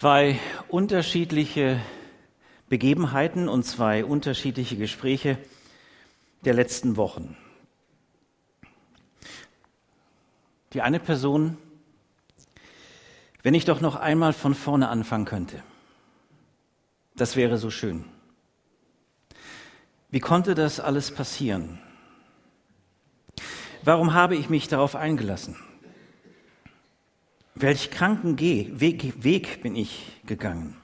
Zwei unterschiedliche Begebenheiten und zwei unterschiedliche Gespräche der letzten Wochen. Die eine Person, wenn ich doch noch einmal von vorne anfangen könnte, das wäre so schön. Wie konnte das alles passieren? Warum habe ich mich darauf eingelassen? Welch kranken Weg, Weg bin ich gegangen?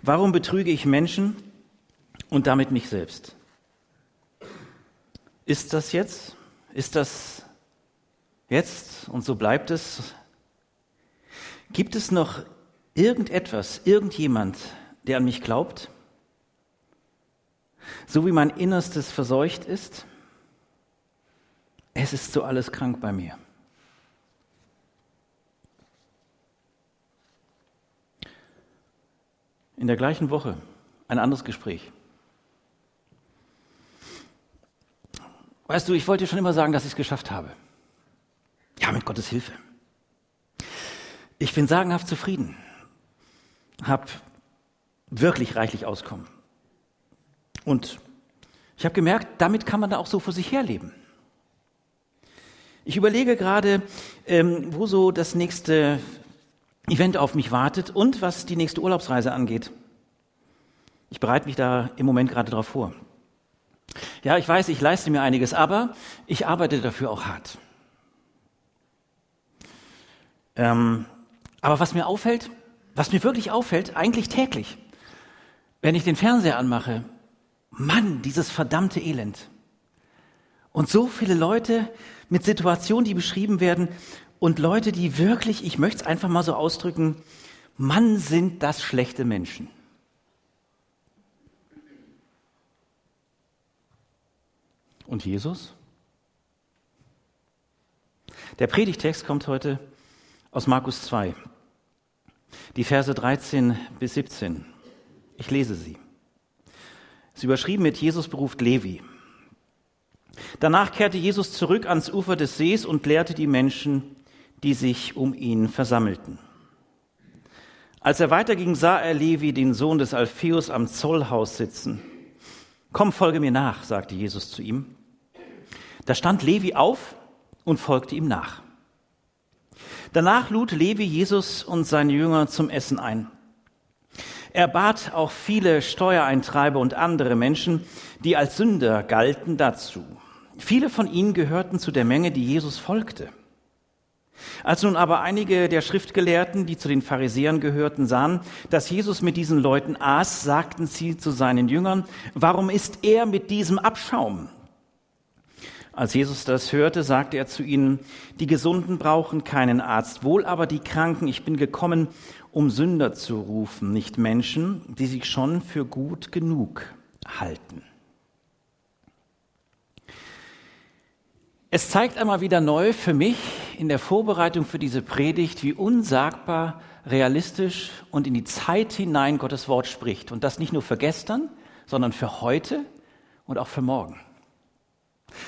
Warum betrüge ich Menschen und damit mich selbst? Ist das jetzt? Ist das jetzt und so bleibt es? Gibt es noch irgendetwas, irgendjemand, der an mich glaubt? So wie mein Innerstes verseucht ist? Es ist so alles krank bei mir. In der gleichen Woche ein anderes Gespräch. Weißt du, ich wollte dir schon immer sagen, dass ich es geschafft habe. Ja, mit Gottes Hilfe. Ich bin sagenhaft zufrieden, habe wirklich reichlich Auskommen. Und ich habe gemerkt, damit kann man da auch so vor sich herleben. Ich überlege gerade, ähm, wo so das nächste Event auf mich wartet und was die nächste Urlaubsreise angeht. Ich bereite mich da im Moment gerade darauf vor. Ja, ich weiß, ich leiste mir einiges, aber ich arbeite dafür auch hart. Ähm, aber was mir auffällt, was mir wirklich auffällt, eigentlich täglich, wenn ich den Fernseher anmache, Mann, dieses verdammte Elend. Und so viele Leute mit Situationen, die beschrieben werden, und Leute, die wirklich, ich möchte es einfach mal so ausdrücken, Mann, sind das schlechte Menschen. Und Jesus? Der Predigtext kommt heute aus Markus 2, die Verse 13 bis 17. Ich lese sie. Es überschrieben mit Jesus beruft Levi. Danach kehrte Jesus zurück ans Ufer des Sees und lehrte die Menschen, die sich um ihn versammelten. Als er weiterging, sah er Levi, den Sohn des Alpheus, am Zollhaus sitzen. Komm, folge mir nach, sagte Jesus zu ihm. Da stand Levi auf und folgte ihm nach. Danach lud Levi Jesus und seine Jünger zum Essen ein. Er bat auch viele Steuereintreiber und andere Menschen, die als Sünder galten, dazu. Viele von ihnen gehörten zu der Menge, die Jesus folgte. Als nun aber einige der Schriftgelehrten, die zu den Pharisäern gehörten, sahen, dass Jesus mit diesen Leuten aß, sagten sie zu seinen Jüngern, warum ist er mit diesem Abschaum? Als Jesus das hörte, sagte er zu ihnen, die Gesunden brauchen keinen Arzt, wohl aber die Kranken. Ich bin gekommen, um Sünder zu rufen, nicht Menschen, die sich schon für gut genug halten. Es zeigt einmal wieder neu für mich in der Vorbereitung für diese Predigt, wie unsagbar realistisch und in die Zeit hinein Gottes Wort spricht. Und das nicht nur für gestern, sondern für heute und auch für morgen.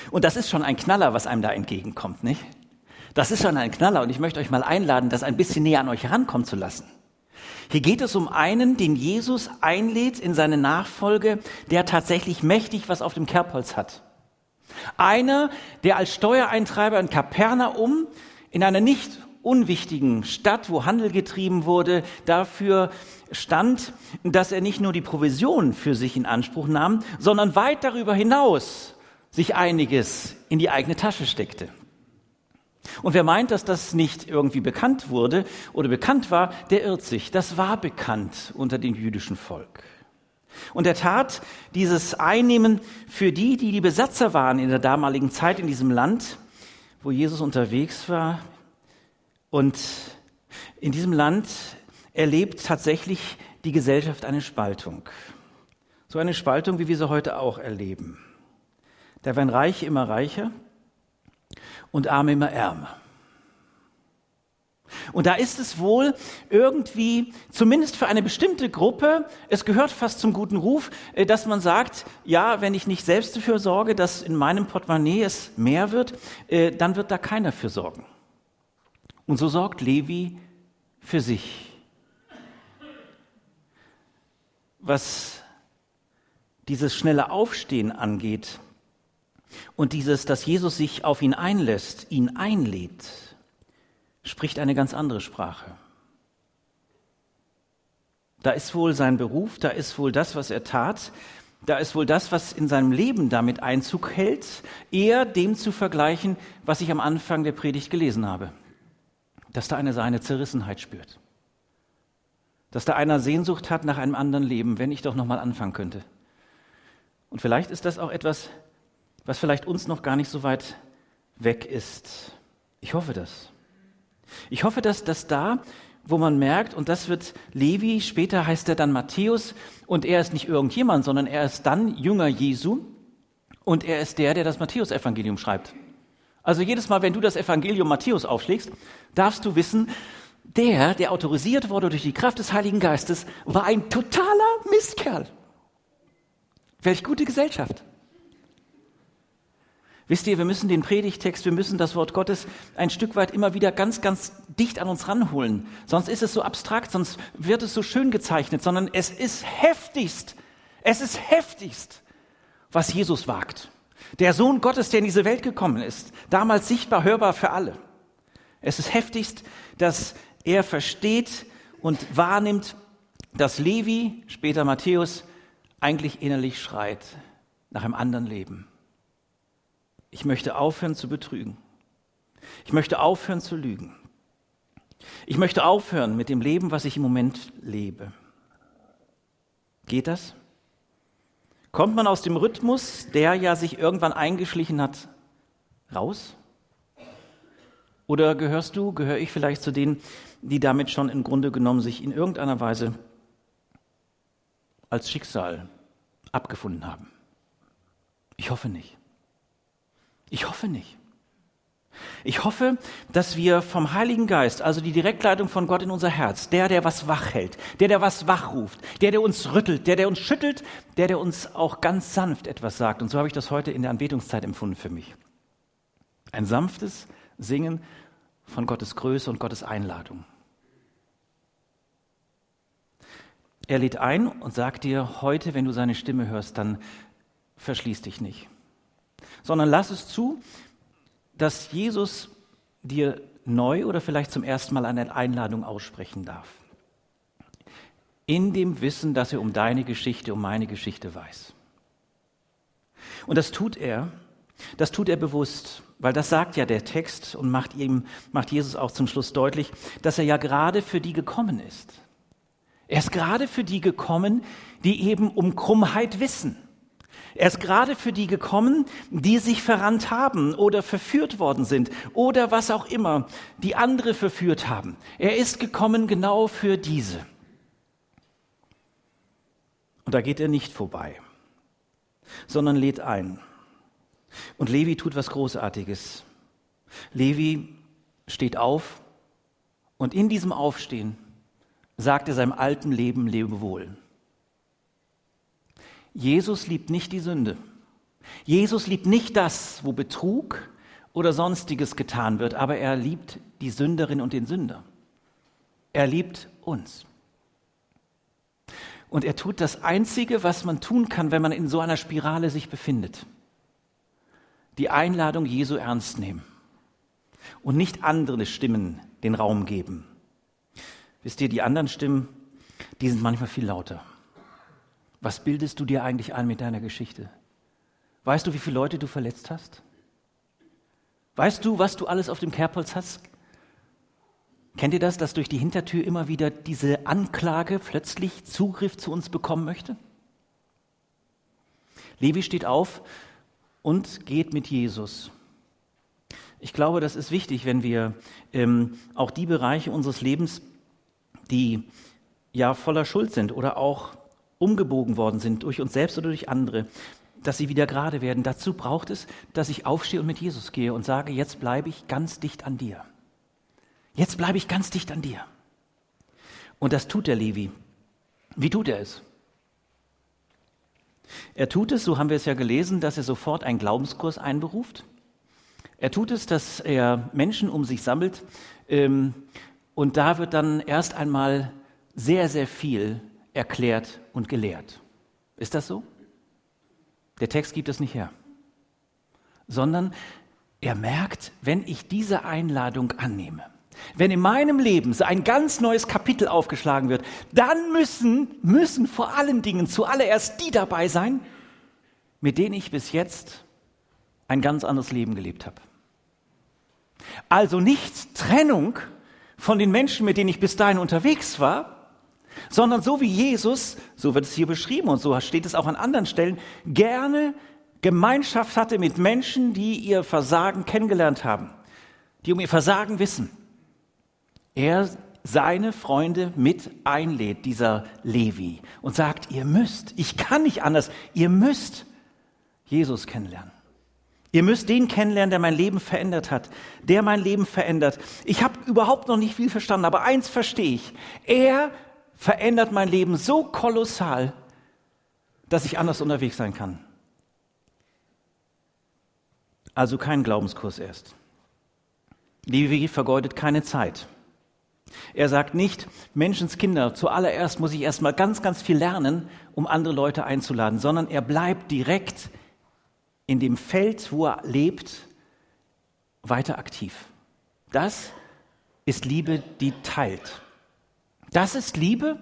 Und das ist schon ein Knaller, was einem da entgegenkommt, nicht? Das ist schon ein Knaller und ich möchte euch mal einladen, das ein bisschen näher an euch herankommen zu lassen. Hier geht es um einen, den Jesus einlädt in seine Nachfolge, der tatsächlich mächtig was auf dem Kerbholz hat. Einer, der als Steuereintreiber in Kapernaum in einer nicht unwichtigen Stadt, wo Handel getrieben wurde, dafür stand, dass er nicht nur die Provision für sich in Anspruch nahm, sondern weit darüber hinaus sich einiges in die eigene Tasche steckte. Und wer meint, dass das nicht irgendwie bekannt wurde oder bekannt war, der irrt sich. Das war bekannt unter dem jüdischen Volk. Und er tat dieses Einnehmen für die, die die Besatzer waren in der damaligen Zeit in diesem Land, wo Jesus unterwegs war. Und in diesem Land erlebt tatsächlich die Gesellschaft eine Spaltung. So eine Spaltung, wie wir sie heute auch erleben. Da werden Reiche immer reicher und Arme immer ärmer. Und da ist es wohl irgendwie, zumindest für eine bestimmte Gruppe, es gehört fast zum guten Ruf, äh, dass man sagt, ja, wenn ich nicht selbst dafür sorge, dass in meinem Portemonnaie es mehr wird, äh, dann wird da keiner für sorgen. Und so sorgt Levi für sich was dieses schnelle Aufstehen angeht und dieses, dass Jesus sich auf ihn einlässt, ihn einlädt, spricht eine ganz andere Sprache. Da ist wohl sein Beruf, da ist wohl das, was er tat, da ist wohl das, was in seinem Leben damit Einzug hält, eher dem zu vergleichen, was ich am Anfang der Predigt gelesen habe. Dass da einer seine Zerrissenheit spürt. Dass da einer Sehnsucht hat nach einem anderen Leben, wenn ich doch nochmal anfangen könnte. Und vielleicht ist das auch etwas, was vielleicht uns noch gar nicht so weit weg ist. Ich hoffe das. Ich hoffe, dass das da, wo man merkt, und das wird Levi, später heißt er dann Matthäus, und er ist nicht irgendjemand, sondern er ist dann Jünger Jesu, und er ist der, der das Matthäusevangelium schreibt. Also jedes Mal, wenn du das Evangelium Matthäus aufschlägst, darfst du wissen, der, der autorisiert wurde durch die Kraft des Heiligen Geistes, war ein totaler Mistkerl. Welch gute Gesellschaft. Wisst ihr, wir müssen den Predigtext, wir müssen das Wort Gottes ein Stück weit immer wieder ganz, ganz dicht an uns ranholen. Sonst ist es so abstrakt, sonst wird es so schön gezeichnet, sondern es ist heftigst, es ist heftigst, was Jesus wagt. Der Sohn Gottes, der in diese Welt gekommen ist, damals sichtbar, hörbar für alle. Es ist heftigst, dass er versteht und wahrnimmt, dass Levi, später Matthäus, eigentlich innerlich schreit nach einem anderen Leben. Ich möchte aufhören zu betrügen. Ich möchte aufhören zu lügen. Ich möchte aufhören mit dem Leben, was ich im Moment lebe. Geht das? Kommt man aus dem Rhythmus, der ja sich irgendwann eingeschlichen hat, raus? Oder gehörst du, gehöre ich vielleicht zu denen, die damit schon im Grunde genommen sich in irgendeiner Weise als Schicksal abgefunden haben? Ich hoffe nicht. Ich hoffe nicht. Ich hoffe, dass wir vom Heiligen Geist, also die Direktleitung von Gott in unser Herz, der, der was wach hält, der, der was wachruft, der, der uns rüttelt, der, der uns schüttelt, der, der uns auch ganz sanft etwas sagt. Und so habe ich das heute in der Anbetungszeit empfunden für mich. Ein sanftes Singen von Gottes Größe und Gottes Einladung. Er lädt ein und sagt dir, heute, wenn du seine Stimme hörst, dann verschließ dich nicht sondern lass es zu, dass Jesus dir neu oder vielleicht zum ersten Mal eine Einladung aussprechen darf. In dem Wissen, dass er um deine Geschichte, um meine Geschichte weiß. Und das tut er, das tut er bewusst, weil das sagt ja der Text und macht ihm, macht Jesus auch zum Schluss deutlich, dass er ja gerade für die gekommen ist. Er ist gerade für die gekommen, die eben um Krummheit wissen er ist gerade für die gekommen, die sich verrannt haben oder verführt worden sind oder was auch immer, die andere verführt haben. Er ist gekommen genau für diese. Und da geht er nicht vorbei, sondern lädt ein. Und Levi tut was Großartiges. Levi steht auf und in diesem Aufstehen sagt er seinem alten Leben Lebewohl. Jesus liebt nicht die Sünde. Jesus liebt nicht das, wo Betrug oder sonstiges getan wird, aber er liebt die Sünderin und den Sünder. Er liebt uns. Und er tut das Einzige, was man tun kann, wenn man in so einer Spirale sich befindet. Die Einladung Jesu ernst nehmen und nicht andere Stimmen den Raum geben. Wisst ihr, die anderen Stimmen, die sind manchmal viel lauter. Was bildest du dir eigentlich ein mit deiner Geschichte? Weißt du, wie viele Leute du verletzt hast? Weißt du, was du alles auf dem Kerbholz hast? Kennt ihr das, dass durch die Hintertür immer wieder diese Anklage plötzlich Zugriff zu uns bekommen möchte? Levi steht auf und geht mit Jesus. Ich glaube, das ist wichtig, wenn wir ähm, auch die Bereiche unseres Lebens, die ja voller Schuld sind oder auch umgebogen worden sind durch uns selbst oder durch andere, dass sie wieder gerade werden. Dazu braucht es, dass ich aufstehe und mit Jesus gehe und sage, jetzt bleibe ich ganz dicht an dir. Jetzt bleibe ich ganz dicht an dir. Und das tut der Levi. Wie tut er es? Er tut es, so haben wir es ja gelesen, dass er sofort einen Glaubenskurs einberuft. Er tut es, dass er Menschen um sich sammelt. Ähm, und da wird dann erst einmal sehr, sehr viel erklärt und gelehrt. Ist das so? Der Text gibt es nicht her, sondern er merkt, wenn ich diese Einladung annehme, wenn in meinem Leben so ein ganz neues Kapitel aufgeschlagen wird, dann müssen, müssen vor allen Dingen zuallererst die dabei sein, mit denen ich bis jetzt ein ganz anderes Leben gelebt habe. Also nicht Trennung von den Menschen, mit denen ich bis dahin unterwegs war, sondern so wie Jesus, so wird es hier beschrieben und so steht es auch an anderen Stellen, gerne Gemeinschaft hatte mit Menschen, die ihr Versagen kennengelernt haben, die um ihr Versagen wissen. Er seine Freunde mit einlädt, dieser Levi, und sagt, ihr müsst, ich kann nicht anders, ihr müsst Jesus kennenlernen. Ihr müsst den kennenlernen, der mein Leben verändert hat, der mein Leben verändert. Ich habe überhaupt noch nicht viel verstanden, aber eins verstehe ich. Er verändert mein Leben so kolossal, dass ich anders unterwegs sein kann. Also kein Glaubenskurs erst. Levi vergeudet keine Zeit. Er sagt nicht, Menschenskinder, zuallererst muss ich erstmal ganz, ganz viel lernen, um andere Leute einzuladen, sondern er bleibt direkt in dem Feld, wo er lebt, weiter aktiv. Das ist Liebe, die teilt. Das ist Liebe,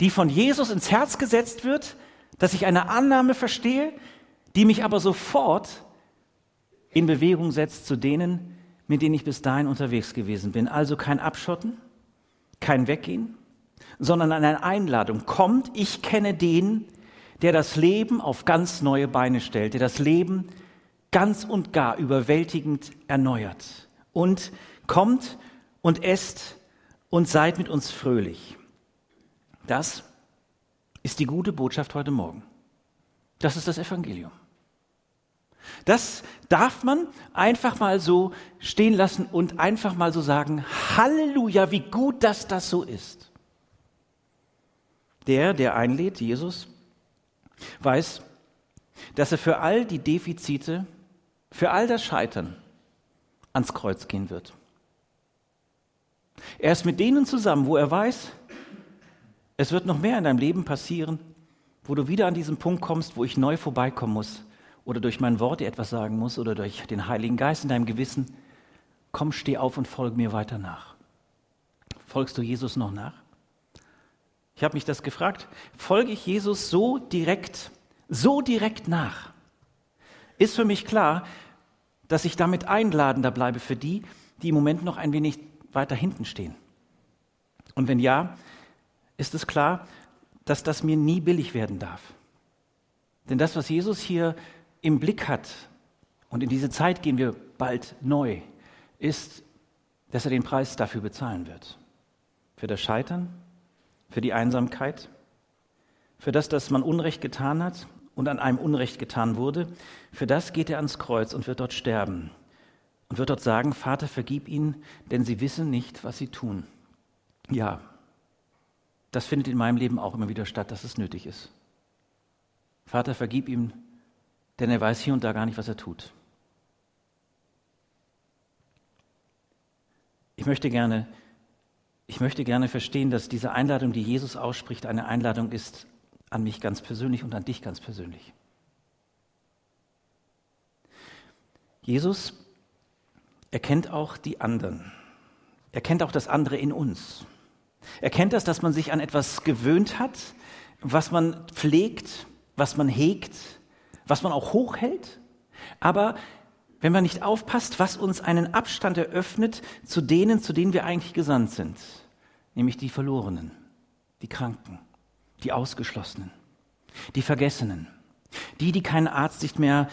die von Jesus ins Herz gesetzt wird, dass ich eine Annahme verstehe, die mich aber sofort in Bewegung setzt zu denen, mit denen ich bis dahin unterwegs gewesen bin. Also kein Abschotten, kein Weggehen, sondern eine Einladung. Kommt, ich kenne den, der das Leben auf ganz neue Beine stellt, der das Leben ganz und gar überwältigend erneuert. Und kommt und esst und seid mit uns fröhlich. Das ist die gute Botschaft heute Morgen. Das ist das Evangelium. Das darf man einfach mal so stehen lassen und einfach mal so sagen, Halleluja, wie gut, dass das so ist. Der, der einlädt, Jesus, weiß, dass er für all die Defizite, für all das Scheitern ans Kreuz gehen wird. Er ist mit denen zusammen, wo er weiß, es wird noch mehr in deinem Leben passieren, wo du wieder an diesen Punkt kommst, wo ich neu vorbeikommen muss oder durch mein Wort dir etwas sagen muss oder durch den Heiligen Geist in deinem Gewissen. Komm, steh auf und folge mir weiter nach. Folgst du Jesus noch nach? Ich habe mich das gefragt. Folge ich Jesus so direkt, so direkt nach? Ist für mich klar, dass ich damit einladender bleibe für die, die im Moment noch ein wenig weiter hinten stehen. Und wenn ja, ist es klar, dass das mir nie billig werden darf. Denn das, was Jesus hier im Blick hat, und in diese Zeit gehen wir bald neu, ist, dass er den Preis dafür bezahlen wird. Für das Scheitern, für die Einsamkeit, für das, dass man Unrecht getan hat und an einem Unrecht getan wurde, für das geht er ans Kreuz und wird dort sterben und wird dort sagen, Vater, vergib ihnen, denn sie wissen nicht, was sie tun. Ja, das findet in meinem Leben auch immer wieder statt, dass es nötig ist. Vater, vergib ihm, denn er weiß hier und da gar nicht, was er tut. Ich möchte gerne ich möchte gerne verstehen, dass diese Einladung, die Jesus ausspricht, eine Einladung ist an mich ganz persönlich und an dich ganz persönlich. Jesus erkennt auch die anderen. Er kennt auch das andere in uns. Er kennt das, dass man sich an etwas gewöhnt hat, was man pflegt, was man hegt, was man auch hochhält. Aber wenn man nicht aufpasst, was uns einen Abstand eröffnet zu denen, zu denen wir eigentlich gesandt sind, nämlich die Verlorenen, die Kranken, die Ausgeschlossenen, die Vergessenen, die, die keinen Arzt nicht mehr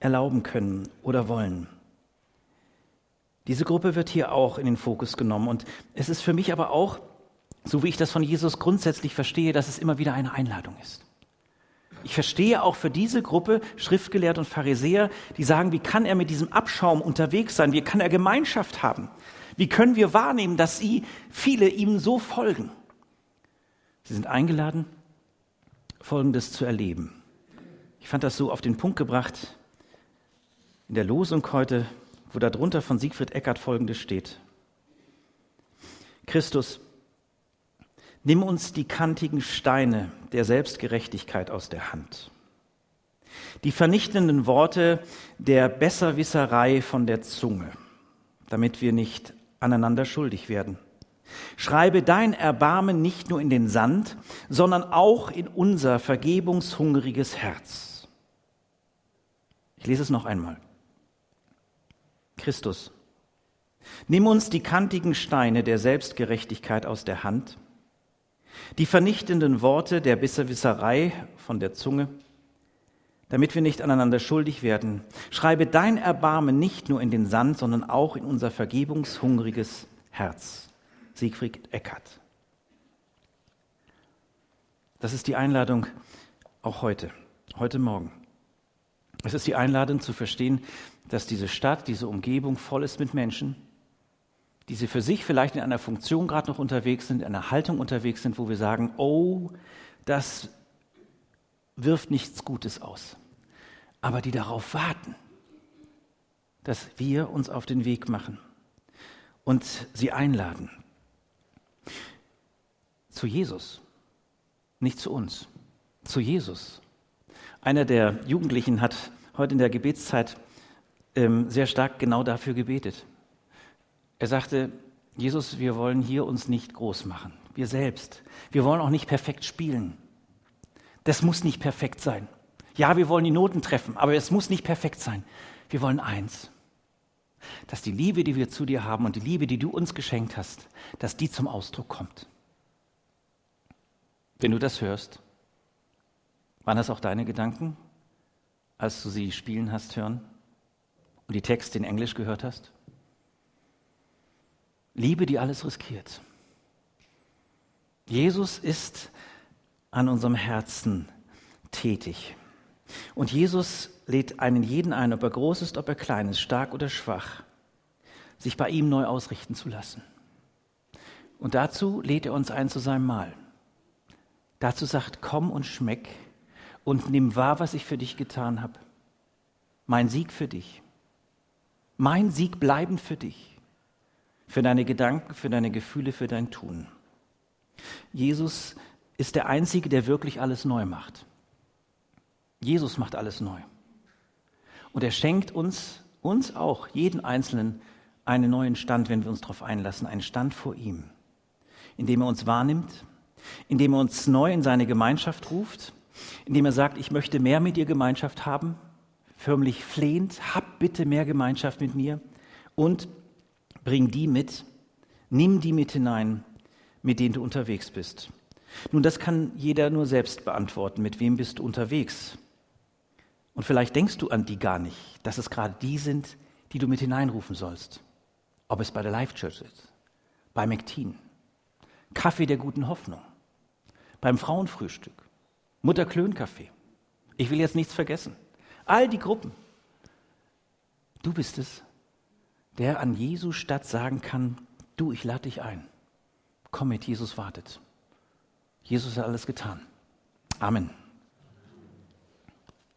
erlauben können oder wollen. Diese Gruppe wird hier auch in den Fokus genommen und es ist für mich aber auch, so wie ich das von Jesus grundsätzlich verstehe, dass es immer wieder eine Einladung ist. Ich verstehe auch für diese Gruppe Schriftgelehrte und Pharisäer, die sagen, wie kann er mit diesem Abschaum unterwegs sein? Wie kann er Gemeinschaft haben? Wie können wir wahrnehmen, dass sie viele ihm so folgen? Sie sind eingeladen, Folgendes zu erleben. Ich fand das so auf den Punkt gebracht in der Losung heute, wo darunter von Siegfried Eckert Folgendes steht. Christus, Nimm uns die kantigen Steine der Selbstgerechtigkeit aus der Hand. Die vernichtenden Worte der Besserwisserei von der Zunge, damit wir nicht aneinander schuldig werden. Schreibe dein Erbarmen nicht nur in den Sand, sondern auch in unser vergebungshungriges Herz. Ich lese es noch einmal. Christus, nimm uns die kantigen Steine der Selbstgerechtigkeit aus der Hand, die vernichtenden Worte der Besserwisserei von der Zunge, damit wir nicht aneinander schuldig werden. Schreibe dein Erbarmen nicht nur in den Sand, sondern auch in unser vergebungshungriges Herz. Siegfried Eckert. Das ist die Einladung auch heute, heute Morgen. Es ist die Einladung zu verstehen, dass diese Stadt, diese Umgebung voll ist mit Menschen, die sie für sich vielleicht in einer Funktion gerade noch unterwegs sind, in einer Haltung unterwegs sind, wo wir sagen, oh, das wirft nichts Gutes aus. Aber die darauf warten, dass wir uns auf den Weg machen und sie einladen. Zu Jesus, nicht zu uns, zu Jesus. Einer der Jugendlichen hat heute in der Gebetszeit ähm, sehr stark genau dafür gebetet. Er sagte, Jesus, wir wollen hier uns nicht groß machen, wir selbst. Wir wollen auch nicht perfekt spielen. Das muss nicht perfekt sein. Ja, wir wollen die Noten treffen, aber es muss nicht perfekt sein. Wir wollen eins, dass die Liebe, die wir zu dir haben und die Liebe, die du uns geschenkt hast, dass die zum Ausdruck kommt. Wenn du das hörst, waren das auch deine Gedanken, als du sie spielen hast hören und die Texte in Englisch gehört hast? Liebe, die alles riskiert. Jesus ist an unserem Herzen tätig. Und Jesus lädt einen jeden ein, ob er groß ist, ob er klein ist, stark oder schwach, sich bei ihm neu ausrichten zu lassen. Und dazu lädt er uns ein zu seinem Mahl. Dazu sagt, komm und schmeck und nimm wahr, was ich für dich getan habe. Mein Sieg für dich. Mein Sieg bleibend für dich für deine Gedanken, für deine Gefühle, für dein Tun. Jesus ist der Einzige, der wirklich alles neu macht. Jesus macht alles neu. Und er schenkt uns, uns auch, jeden Einzelnen, einen neuen Stand, wenn wir uns darauf einlassen, einen Stand vor ihm, indem er uns wahrnimmt, indem er uns neu in seine Gemeinschaft ruft, indem er sagt, ich möchte mehr mit dir Gemeinschaft haben, förmlich flehend, hab bitte mehr Gemeinschaft mit mir und Bring die mit, nimm die mit hinein, mit denen du unterwegs bist. Nun, das kann jeder nur selbst beantworten. Mit wem bist du unterwegs? Und vielleicht denkst du an die gar nicht, dass es gerade die sind, die du mit hineinrufen sollst. Ob es bei der Life Church ist, bei McTeen, Kaffee der guten Hoffnung, beim Frauenfrühstück, Mutter Klön Kaffee. Ich will jetzt nichts vergessen. All die Gruppen. Du bist es, der an Jesu statt sagen kann, du, ich lade dich ein. Komm mit, Jesus wartet. Jesus hat alles getan. Amen.